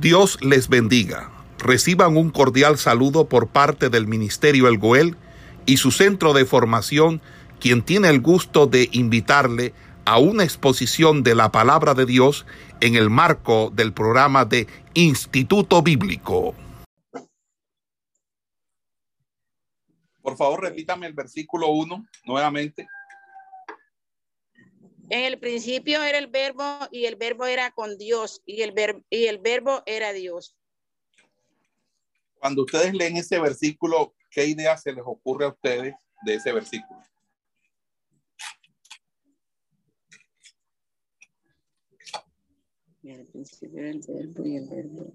Dios les bendiga. Reciban un cordial saludo por parte del Ministerio El Goel y su centro de formación, quien tiene el gusto de invitarle a una exposición de la palabra de Dios en el marco del programa de Instituto Bíblico. Por favor, repítame el versículo 1 nuevamente. En el principio era el verbo y el verbo era con Dios y el, y el verbo era Dios. Cuando ustedes leen ese versículo, ¿qué idea se les ocurre a ustedes de ese versículo? En el principio era el verbo y el verbo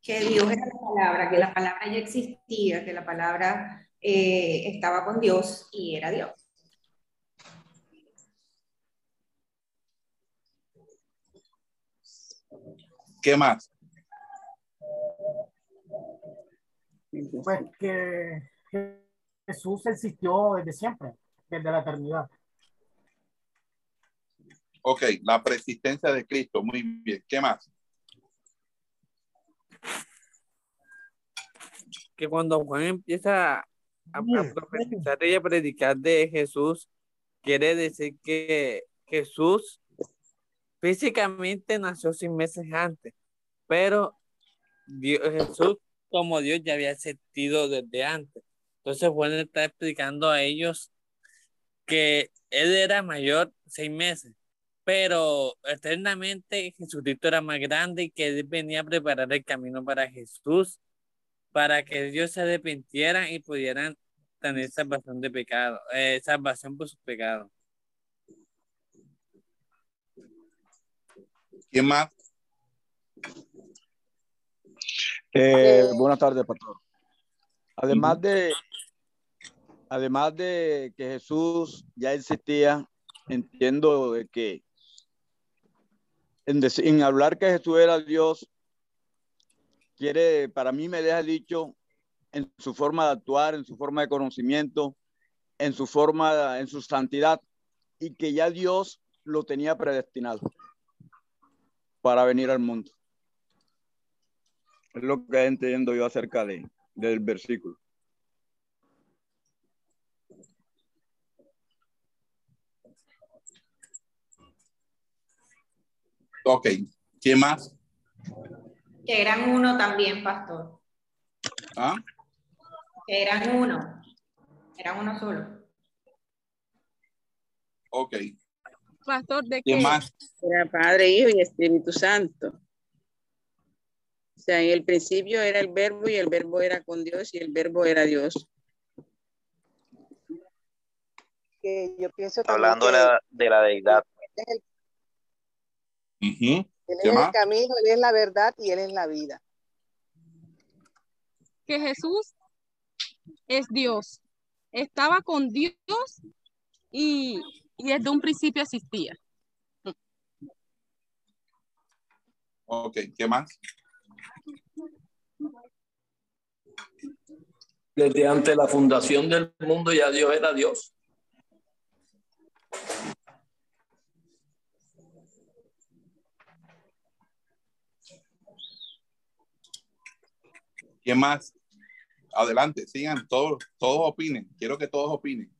Que Dios era la palabra, que la palabra ya existía, que la palabra eh, estaba con Dios y era Dios. ¿Qué más? Pues que Jesús existió desde siempre, desde la eternidad. Ok, la persistencia de Cristo, muy bien. ¿Qué más? Que cuando Juan empieza a, a profetizar y a predicar de Jesús, quiere decir que Jesús físicamente nació sin meses antes, pero Jesús como Dios ya había sentido desde antes. Entonces Juan está explicando a ellos que él era mayor seis meses, pero eternamente Jesucristo era más grande y que él venía a preparar el camino para Jesús, para que Dios se arrepintieran y pudieran tener salvación de pecado, eh, salvación por sus pecados. ¿Quién más? Eh, buenas tardes, pastor. Además de, además de que Jesús ya existía, entiendo que en, hablar que Jesús era Dios, quiere, para mí me deja dicho en su forma de actuar, en su forma de conocimiento, en su forma, en su santidad, y que ya Dios lo tenía predestinado para venir al mundo. Es lo que entiendo yo acerca de, del versículo. Ok, ¿quién más? Que eran uno también, pastor. ¿Ah? Que eran uno. Eran uno solo. Ok. Pastor, ¿de ¿Quién más? Era Padre, Hijo y Espíritu Santo. O sea, en el principio era el verbo y el verbo era con Dios y el verbo era Dios. Que yo pienso Hablando de la, de la deidad. Él es el camino, Él es la verdad y Él es la vida. Que Jesús es Dios. Estaba con Dios y, y desde un principio existía. Ok, ¿qué más? Desde ante la fundación del mundo ya Dios era Dios. ¿Quién más? Adelante, sigan, todos, todos opinen. Quiero que todos opinen.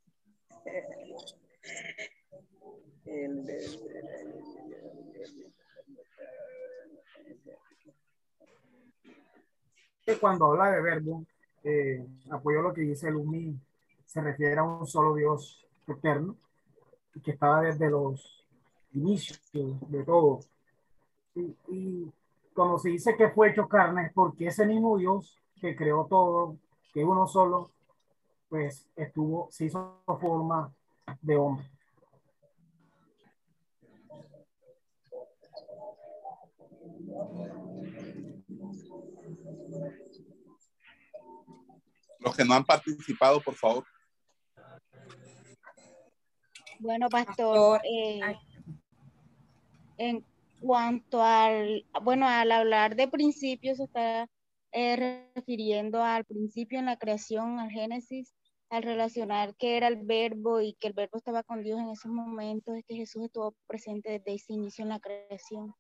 Cuando habla de verbo, eh, apoyo lo que dice Lumi, se refiere a un solo Dios eterno, que estaba desde los inicios de todo. Y, y cuando se dice que fue hecho carne, es porque ese mismo Dios que creó todo, que uno solo, pues estuvo, se hizo forma de hombre. Los que no han participado, por favor. Bueno, pastor, eh, en cuanto al, bueno, al hablar de principios, está eh, refiriendo al principio en la creación, al Génesis, al relacionar que era el verbo y que el verbo estaba con Dios en esos momentos, es que Jesús estuvo presente desde ese inicio en la creación.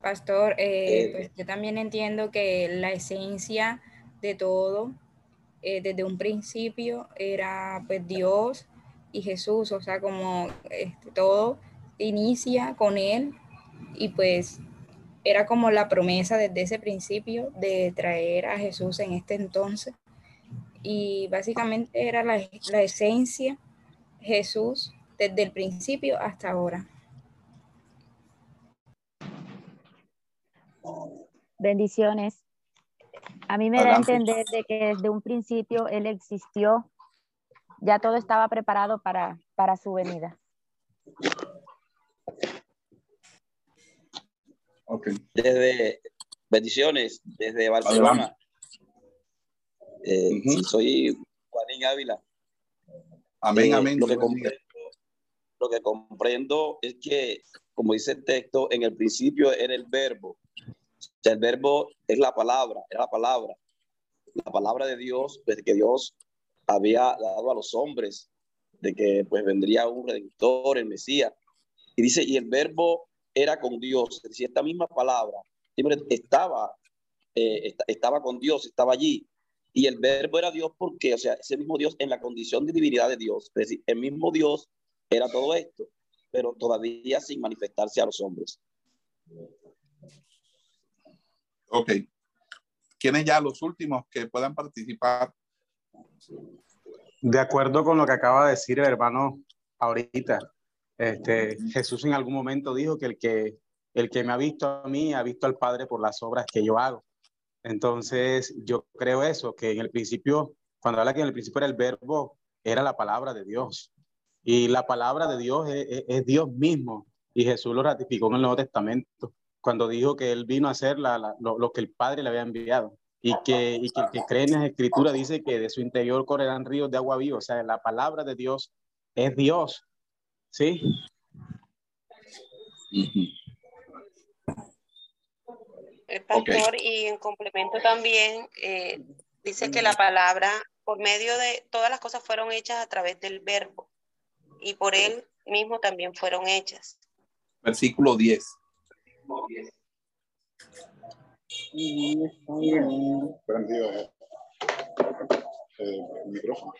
Pastor, eh, pues yo también entiendo que la esencia de todo, eh, desde un principio, era pues Dios y Jesús, o sea, como este, todo inicia con Él y pues era como la promesa desde ese principio de traer a Jesús en este entonces. Y básicamente era la, la esencia Jesús desde el principio hasta ahora. Bendiciones. A mí me da a entender de que desde un principio Él existió, ya todo estaba preparado para, para su venida. Okay. Desde bendiciones, desde Barcelona. Eh, soy Juanín Ávila. Amén, Eh, amén. Lo que, comprendo, lo que comprendo es que, como dice el texto, en el principio era el verbo. O sea, el verbo es la palabra, era la palabra. La palabra de Dios, pues que Dios había dado a los hombres, de que pues vendría un redentor, el Mesías. Y dice, y el verbo era con Dios. Es decir, esta misma palabra siempre estaba, eh, esta- estaba con Dios, estaba allí. Y el verbo era Dios porque, o sea, ese mismo Dios en la condición de divinidad de Dios. Es decir, el mismo Dios era todo esto, pero todavía sin manifestarse a los hombres. Ok. ¿Quiénes ya los últimos que puedan participar? De acuerdo con lo que acaba de decir el hermano ahorita, este, Jesús en algún momento dijo que el, que el que me ha visto a mí ha visto al Padre por las obras que yo hago. Entonces, yo creo eso, que en el principio, cuando habla que en el principio era el verbo, era la palabra de Dios. Y la palabra de Dios es, es- es Dios mismo. Y Jesús lo ratificó en el Nuevo Testamento, cuando dijo que Él vino a hacer la- la- lo, lo que el Padre le había enviado. Y que, y que el que cree en las escrituras dice que de su interior correrán ríos de agua viva. O sea, la palabra de Dios es Dios. ¿Sí? El pastor, y en complemento también, eh, dice que la palabra, por medio de todas las cosas fueron hechas a través del verbo, y por él mismo también fueron hechas. Versículo 10. Prendido eh, el micrófono.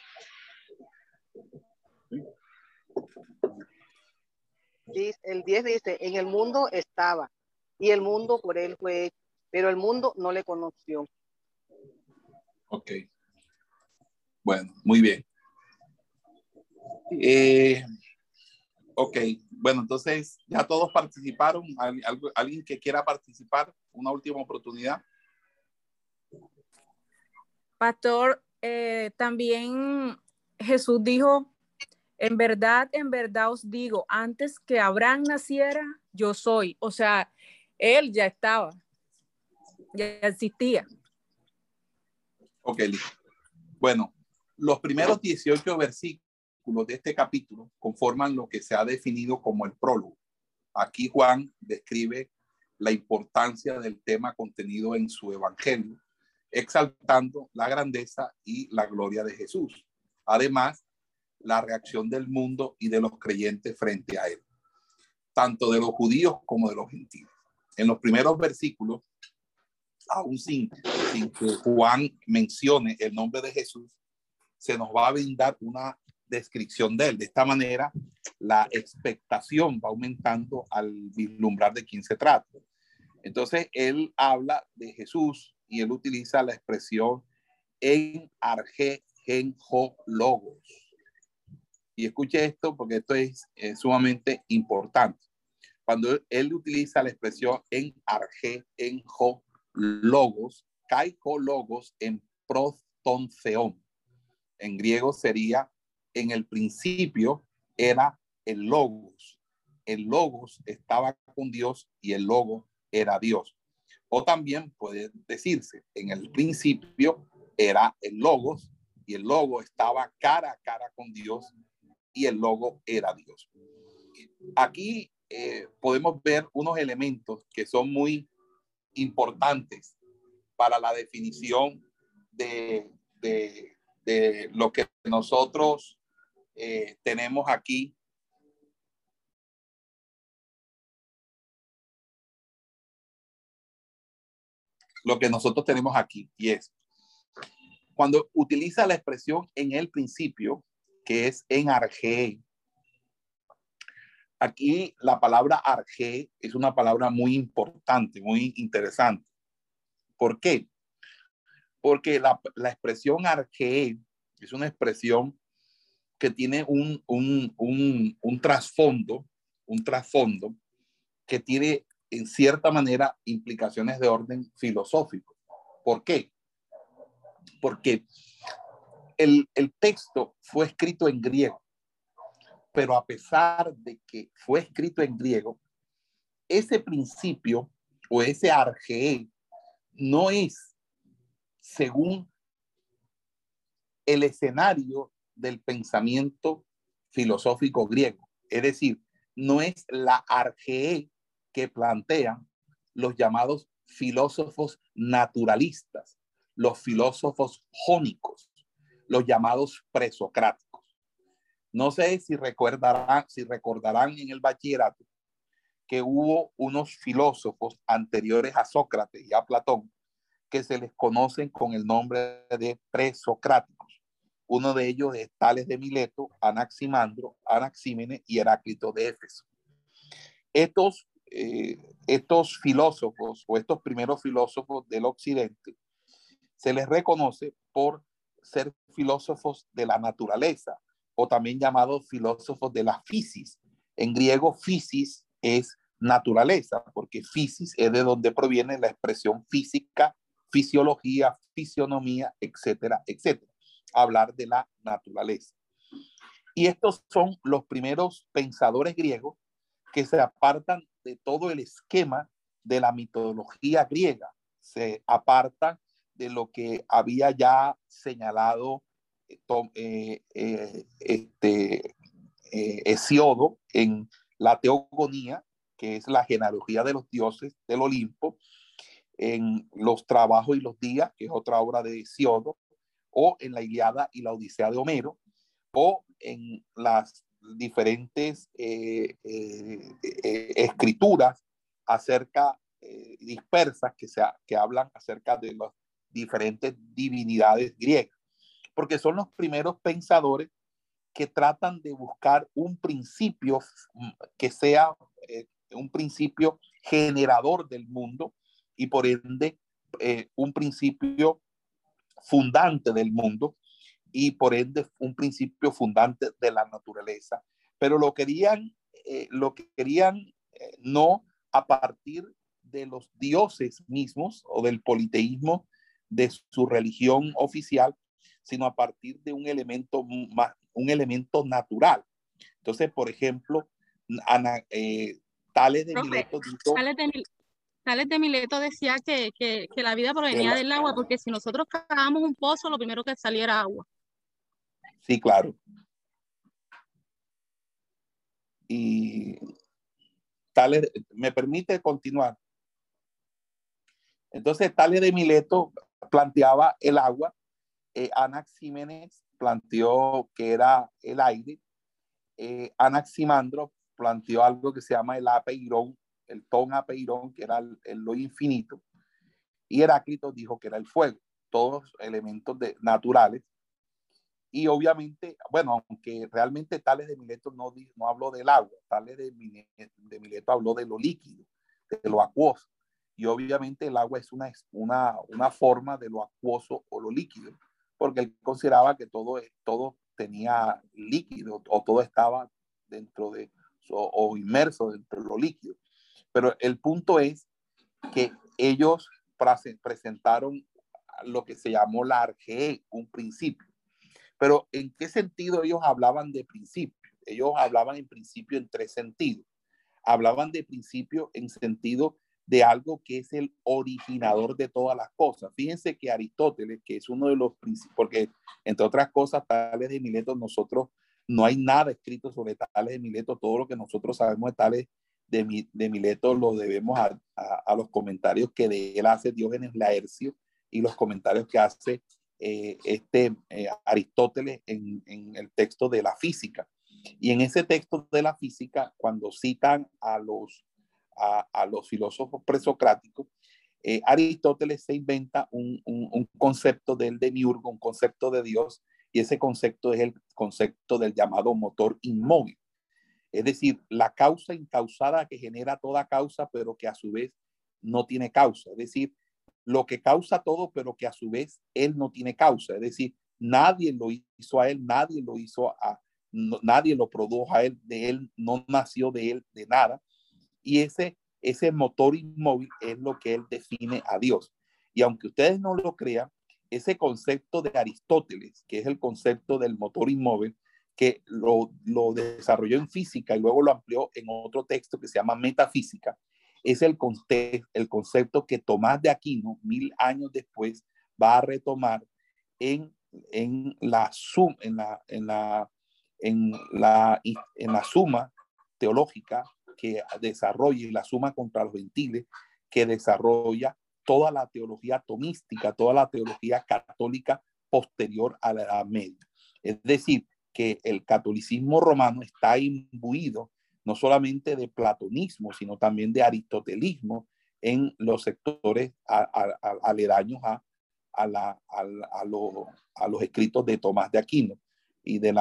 El 10 dice, en el mundo estaba y el mundo por él fue hecho, pero el mundo no le conoció. Ok. Bueno, muy bien. Eh, ok, bueno, entonces ya todos participaron. ¿Al- algo- ¿Alguien que quiera participar? Una última oportunidad. Pastor, eh, también Jesús dijo, en verdad, en verdad os digo, antes que Abraham naciera, yo soy. O sea, él ya estaba, ya existía. Ok. Bueno, los primeros 18 versículos de este capítulo conforman lo que se ha definido como el prólogo. Aquí Juan describe la importancia del tema contenido en su evangelio, exaltando la grandeza y la gloria de Jesús. Además, la reacción del mundo y de los creyentes frente a él, tanto de los judíos como de los gentiles. En los primeros versículos, aún sin, sin que Juan mencione el nombre de Jesús, se nos va a brindar una descripción de él. De esta manera, la expectación va aumentando al vislumbrar de quién se trata. Entonces, él habla de Jesús y él utiliza la expresión en arge genjo logos. Y escuche esto porque esto es, eh, sumamente importante. Cuando él utiliza la expresión en arge enjo logos, kaiko logos en prostonceon. En griego sería en el principio era el logos. El logos estaba con Dios y el logo era Dios. O también puede decirse, en el principio era el logos y el logo estaba cara a cara con Dios y el logo era Dios. Aquí eh, podemos ver unos elementos que son muy importantes para la definición de, de, de lo que nosotros eh, tenemos aquí lo que nosotros tenemos aquí y es cuando utiliza la expresión en el principio, que es en arge. Aquí la palabra arge es una palabra muy importante, muy interesante. ¿Por qué? Porque la, la expresión arge es una expresión que tiene un, un, un, un trasfondo, un trasfondo que tiene en cierta manera implicaciones de orden filosófico. ¿Por qué? Porque el, texto fue escrito en griego, pero a pesar de que fue escrito en griego, ese principio o ese arge no es según el escenario del pensamiento filosófico griego. Es decir, no es la arge que plantean los llamados filósofos naturalistas, los filósofos jónicos, los llamados presocráticos. No sé si recordarán, si recordarán en el bachillerato que hubo unos filósofos anteriores a Sócrates y a Platón que se les conocen con el nombre de presocráticos. Uno de ellos es Tales de Mileto, Anaximandro, Anaxímenes y Heráclito de Éfeso. Estos eh, estos filósofos o estos primeros filósofos del occidente se les reconoce por ser filósofos de la naturaleza o también llamados filósofos de la fisis. En griego, fisis es naturaleza, porque fisis es de donde proviene la expresión física, fisiología, fisionomía, etcétera, etcétera. Hablar de la naturaleza. Y estos son los primeros pensadores griegos que se apartan de todo el esquema de la mitología griega, se apartan de lo que había ya señalado eh, eh, eh, este, Hesiodo en la teogonía, que es la genealogía de los dioses del Olimpo, en los trabajos y los días, que es otra obra de Hesiodo, o en la Iliada y la Odisea de Homero, o en las diferentes eh, eh, eh, escrituras acerca dispersas que, se, que hablan acerca de las diferentes divinidades griegas, porque son los primeros pensadores que tratan de buscar un principio mm, que sea un principio generador del mundo y por ende un principio fundante del mundo y por ende un principio fundante de la naturaleza. Pero lo querían, eh, lo querían eh, no a partir de los dioses mismos o del politeísmo de su religión oficial, sino a partir de un elemento, un elemento natural. Entonces, por ejemplo, Ana, eh, Tales de Mileto Tales de, Mileto decía que, que, que la vida provenía del agua, porque si nosotros cagábamos un pozo, lo primero que saliera agua. Sí, claro. Y Tales, me permite continuar. Entonces, Tales de Mileto planteaba el agua, eh, planteó que era el aire, eh, Anaximandro planteó algo que se llama el apeirón, el ton apeirón, que era el, lo infinito, y Heráclito dijo que era el fuego, todos elementos de, naturales y obviamente, bueno, aunque realmente Tales de Mileto no, no habló del agua, Tales de, de Mileto habló de lo líquido, de lo acuoso. Y obviamente el agua es una, una, una forma de lo acuoso o lo líquido, porque él consideraba que todo, todo tenía líquido o todo estaba dentro de o, o inmerso dentro de lo líquido. Pero el punto es que ellos presentaron lo que se llamó la arge, un principio pero ¿en qué sentido ellos hablaban de principio? Ellos hablaban en principio en tres sentidos. Hablaban de principio en sentido de algo que es el originador de todas las cosas. Fíjense que Aristóteles, que es uno de los principios, porque entre otras cosas, Tales de Mileto, nosotros no hay nada escrito sobre Tales de Mileto, todo lo que nosotros sabemos de Tales de, Mileto lo debemos a, a, los comentarios que de él hace Diógenes Laercio y los comentarios que hace eh, este eh, Aristóteles en, el texto de la física. Y en ese texto de la física, cuando citan a los, a, los filósofos presocráticos, eh, Aristóteles se inventa un, un, concepto del demiurgo, un concepto de Dios, y ese concepto es el concepto del llamado motor inmóvil. Es decir, la causa incausada que genera toda causa, pero que a su vez no tiene causa. Es decir, lo que causa todo, pero que a su vez él no tiene causa. Es decir, nadie lo hizo a él, nadie lo hizo a, nadie lo produjo a él, de él no nació de él, de nada. Y ese, ese motor inmóvil es lo que él define a Dios. Y aunque ustedes no lo crean, ese concepto de Aristóteles, que es el concepto del motor inmóvil, que lo, lo desarrolló en física y luego lo amplió en otro texto que se llama metafísica, es el, el concepto que Tomás de Aquino, mil años después, va a retomar en, en, la, sum, en, la, en, la, en, la, en la suma teológica que desarrolla la suma contra los gentiles que desarrolla toda la teología tomística, toda la teología católica posterior a la Edad Media. Es decir, que el catolicismo romano está imbuido no solamente de platonismo, sino también de aristotelismo en los sectores aledaños a, a, a, los escritos de Tomás de Aquino y de,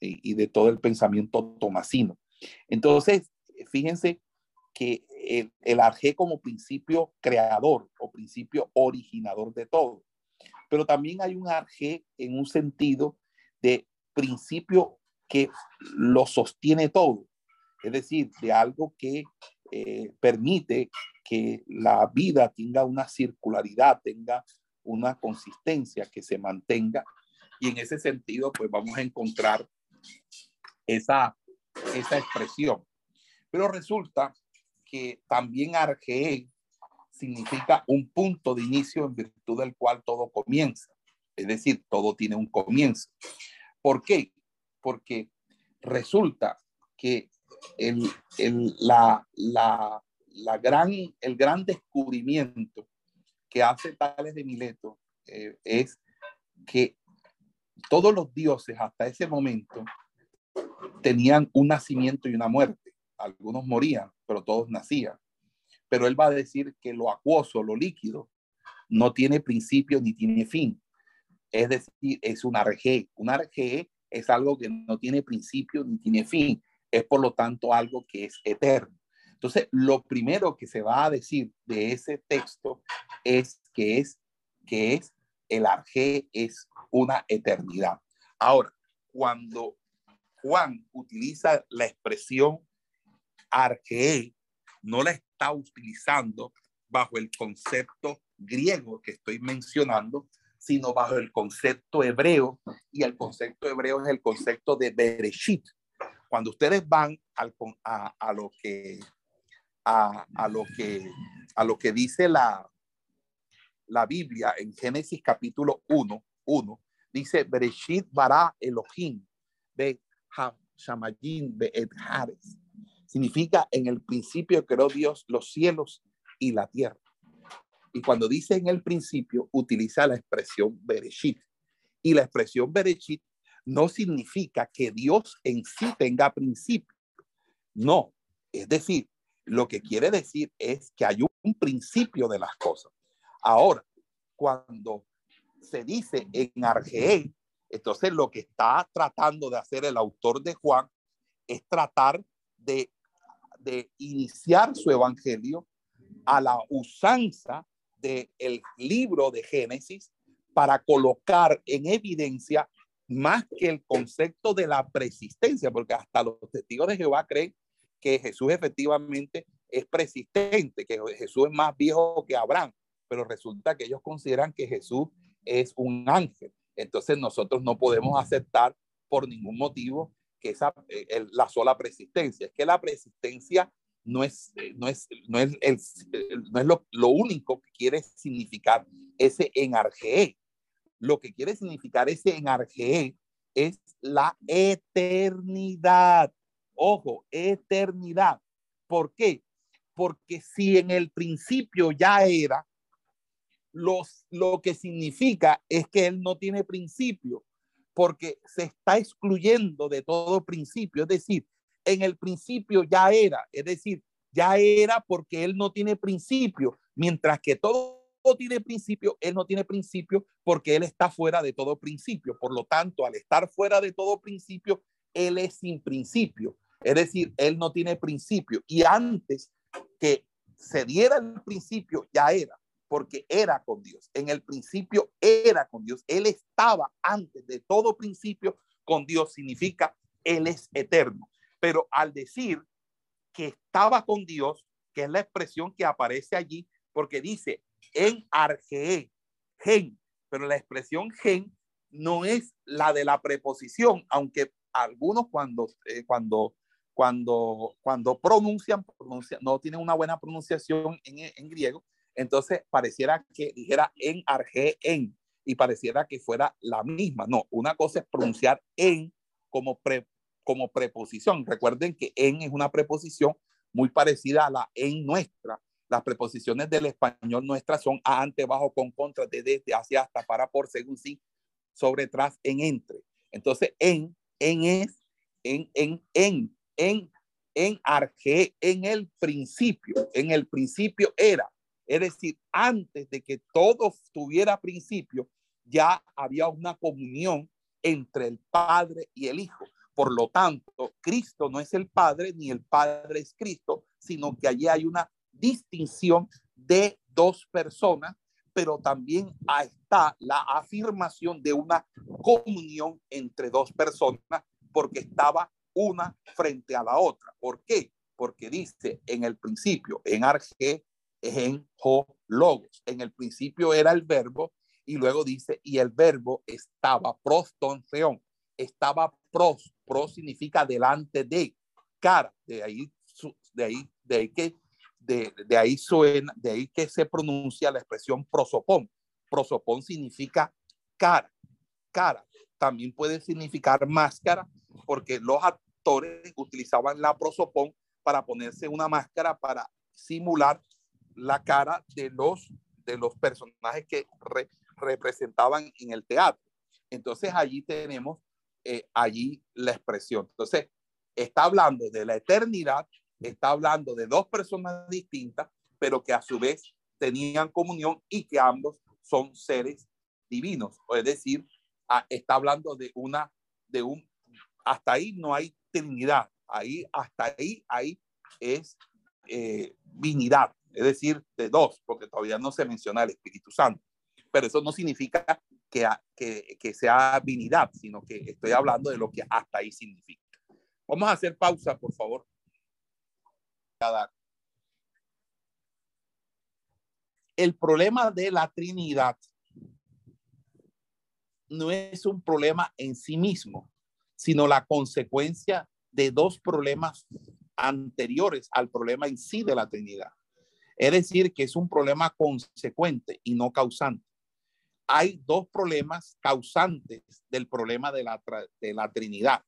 y de todo el pensamiento tomasino. Entonces, fíjense que el, el arjé como principio creador o principio originador de todo, pero también hay un arjé en un sentido de principio que lo sostiene todo es decir, de algo que eh, permite que la vida tenga una circularidad, tenga una consistencia, que se mantenga. Y en ese sentido, pues vamos a encontrar esa, esa expresión. Pero resulta que también arge significa un punto de inicio en virtud del cual todo comienza. Es decir, todo tiene un comienzo. ¿Por qué? Porque resulta que el, el, la, la, la, gran, el gran descubrimiento que hace Tales de Mileto eh, es que todos los dioses hasta ese momento tenían un nacimiento y una muerte. Algunos morían, pero todos nacían. Pero él va a decir que lo acuoso, lo líquido, no tiene principio ni tiene fin. Es decir, es un arge. Un arge es algo que no tiene principio ni tiene fin es por lo tanto algo que es eterno. Entonces, lo primero que se va a decir de ese texto es que es que es el arjé es una eternidad. Ahora, cuando Juan utiliza la expresión arjé, no la está utilizando bajo el concepto griego que estoy mencionando, sino bajo el concepto hebreo, y el concepto hebreo es el concepto de Bereshit, cuando ustedes van al, a, a, lo que, a, a, lo que, a lo que dice la, la Biblia en Génesis capítulo 1, 1 dice, Bereshit bara Elohim, be Shamayim, be Edhares. Significa, en el principio creó Dios los cielos y la tierra. Y cuando dice en el principio, utiliza la expresión Bereshit. Y la expresión Bereshit no significa que Dios en sí tenga principio. No, es decir, lo que quiere decir es que hay un principio de las cosas. Ahora, cuando se dice en Argel, entonces lo que está tratando de hacer el autor de Juan es tratar de, de iniciar su evangelio a la usanza del libro de Génesis para colocar en evidencia más que el concepto de la persistencia, porque hasta los testigos de Jehová creen que Jesús efectivamente es persistente, que Jesús es más viejo que Abraham, pero resulta que ellos consideran que Jesús es un ángel. Entonces nosotros no podemos aceptar por ningún motivo que esa eh, la sola persistencia. Es que la persistencia no es, eh, no es, no es, el, no es lo, lo, único que quiere significar ese enargee lo que quiere significar ese enarge es la eternidad. Ojo, eternidad. ¿Por qué? Porque si en el principio ya era, los, lo que significa es que él no tiene principio, porque se está excluyendo de todo principio. Es decir, en el principio ya era, es decir, ya era porque él no tiene principio, mientras que todo tiene principio, él no tiene principio porque él está fuera de todo principio. Por lo tanto, al estar fuera de todo principio, él es sin principio. Es decir, él no tiene principio. Y antes que se diera el principio, ya era, porque era con Dios. En el principio era con Dios. Él estaba antes de todo principio con Dios. Significa, él es eterno. Pero al decir que estaba con Dios, que es la expresión que aparece allí, porque dice en arge, gen, pero la expresión gen no es la de la preposición, aunque algunos cuando, eh, cuando, cuando, cuando pronuncian, no tienen una buena pronunciación en, en, griego, entonces pareciera que dijera en arge, en, y pareciera que fuera la misma. No, una cosa es pronunciar en como, pre, como preposición. Recuerden que en es una preposición muy parecida a la en nuestra. Las preposiciones del español nuestras son a, ante, bajo, con, contra, de, desde, hacia, hasta, para, por, según, sí, sobre, tras, en, entre. Entonces, en, en es, en, en, en, en, en arge, en el principio, en el principio era. Es decir, antes de que todo tuviera principio, ya había una comunión entre el Padre y el Hijo. Por lo tanto, Cristo no es el Padre ni el Padre es Cristo, sino que allí hay una distinción de dos personas, pero también está la afirmación de una comunión entre dos personas, porque estaba una frente a la otra. ¿Por qué? Porque dice en el principio, en arge, en ho, logos. En el principio era el verbo y luego dice, y el verbo estaba prostonceón, estaba pros, pros significa delante de, cara, de ahí, de ahí, de ahí que, de, de ahí suena, de ahí que se pronuncia la expresión prosopón. Prosopón significa cara, cara. También puede significar máscara, porque los actores utilizaban la prosopón para ponerse una máscara para simular la cara de los, de los personajes que representaban en el teatro. Entonces allí tenemos eh, allí la expresión. Entonces, está hablando de la eternidad, está hablando de dos personas distintas, pero que a su vez tenían comunión y que ambos son seres divinos. Es decir, está hablando de una, de un, hasta ahí no hay trinidad, ahí, hasta ahí, ahí es eh, divinidad, es decir, de dos, porque todavía no se menciona el Espíritu Santo. Pero eso no significa que, sea divinidad, sino que estoy hablando de lo que hasta ahí significa. Vamos a hacer pausa, por favor. El problema de la Trinidad no es un problema en sí mismo, sino la consecuencia de dos problemas anteriores al problema en sí de la Trinidad. Es decir, que es un problema consecuente y no causante hay dos problemas causantes del problema de la, Trinidad.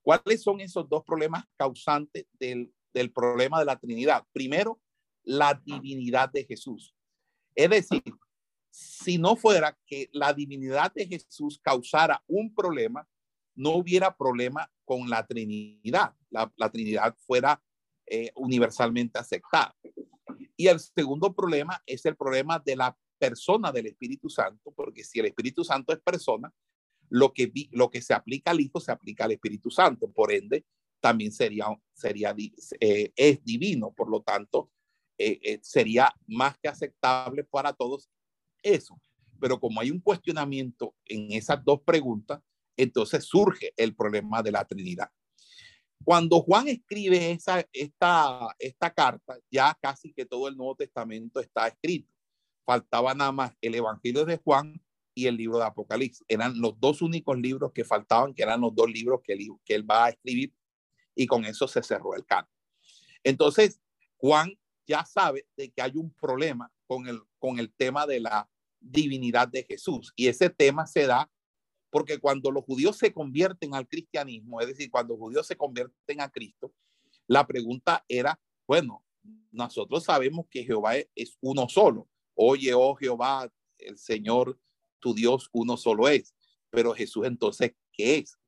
¿Cuáles son esos dos problemas causantes del, problema de la Trinidad? Primero, la divinidad de Jesús. Es decir, si no fuera que la divinidad de Jesús causara un problema, no hubiera problema con la Trinidad. La, la Trinidad fuera eh, universalmente aceptada. Y el segundo problema es el problema de la persona del Espíritu Santo, porque si el Espíritu Santo es persona, lo que, lo que se aplica al Hijo se aplica al Espíritu Santo. Por ende, también sería, sería eh, es divino. Por lo tanto, eh, eh, sería más que aceptable para todos eso. Pero como hay un cuestionamiento en esas dos preguntas, entonces surge el problema de la Trinidad. Cuando Juan escribe esa, esta, esta carta, ya casi que todo el Nuevo Testamento está escrito faltaba nada más el Evangelio de Juan y el libro de Apocalipsis. Eran los dos únicos libros que faltaban, que eran los dos libros que él, que él va a escribir y con eso se cerró el canon. Entonces, Juan ya sabe de que hay un problema con el, con el tema de la divinidad de Jesús y ese tema se da porque cuando los judíos se convierten al cristianismo, es decir, cuando los judíos se convierten a Cristo, la pregunta era, bueno, nosotros sabemos que Jehová es uno solo, Oye, oh Jehová, el Señor, tu Dios, uno solo es. Pero Jesús entonces, ¿qué es?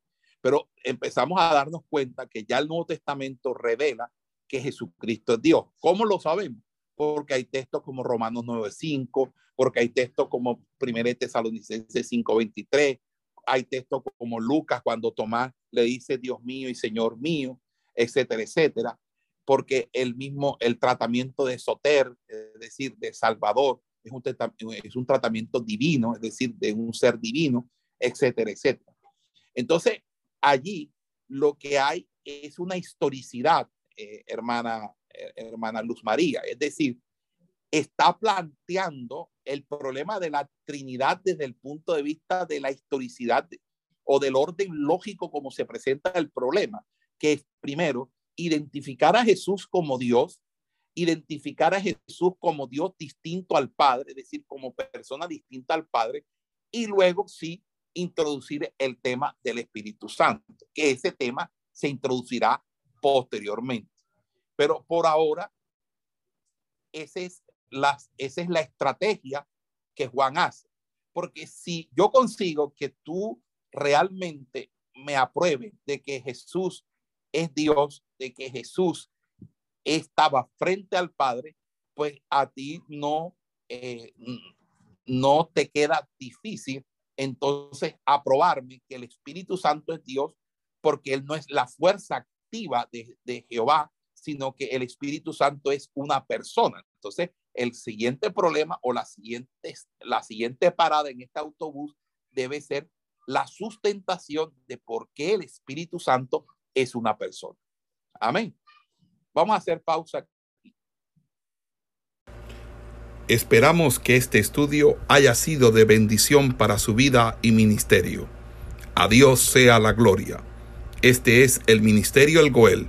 Pero empezamos a darnos cuenta que ya el Nuevo Testamento revela que Jesucristo es Dios. ¿Cómo lo sabemos? Porque hay textos como Romanos 9.5, porque hay textos como 1 Tesalonicenses 5.23, hay textos como Lucas cuando Tomás le dice Dios mío y Señor mío, etcétera, etcétera, porque el mismo, el tratamiento de Soter, es decir, de Salvador, es un, es un tratamiento divino, es decir, de un ser divino, etcétera, etcétera. Entonces, allí lo que hay es una historicidad, eh, hermana, eh, hermana Luz María, es decir, está planteando el problema de la Trinidad desde el punto de vista de la historicidad o del orden lógico como se presenta el problema, que es primero identificar a Jesús como Dios, identificar a Jesús como Dios distinto al Padre, es decir, como persona distinta al Padre, y luego sí introducir el tema del Espíritu Santo, que ese tema se introducirá posteriormente. Pero por ahora, ese es esa es la estrategia que Juan hace. Porque si yo consigo que tú realmente me apruebes de que Jesús es Dios, de que Jesús estaba frente al Padre, pues a ti no, eh, no te queda difícil entonces aprobarme que el Espíritu Santo es Dios, porque Él no es la fuerza activa de, de Jehová, sino que el Espíritu Santo es una persona. Entonces, el siguiente problema o la siguiente, la siguiente parada en este autobús debe ser la sustentación de por qué el Espíritu Santo es una persona. Amén. Vamos a hacer pausa. Esperamos que este estudio haya sido de bendición para su vida y ministerio. A Dios sea la gloria. Este es el Ministerio El Goel,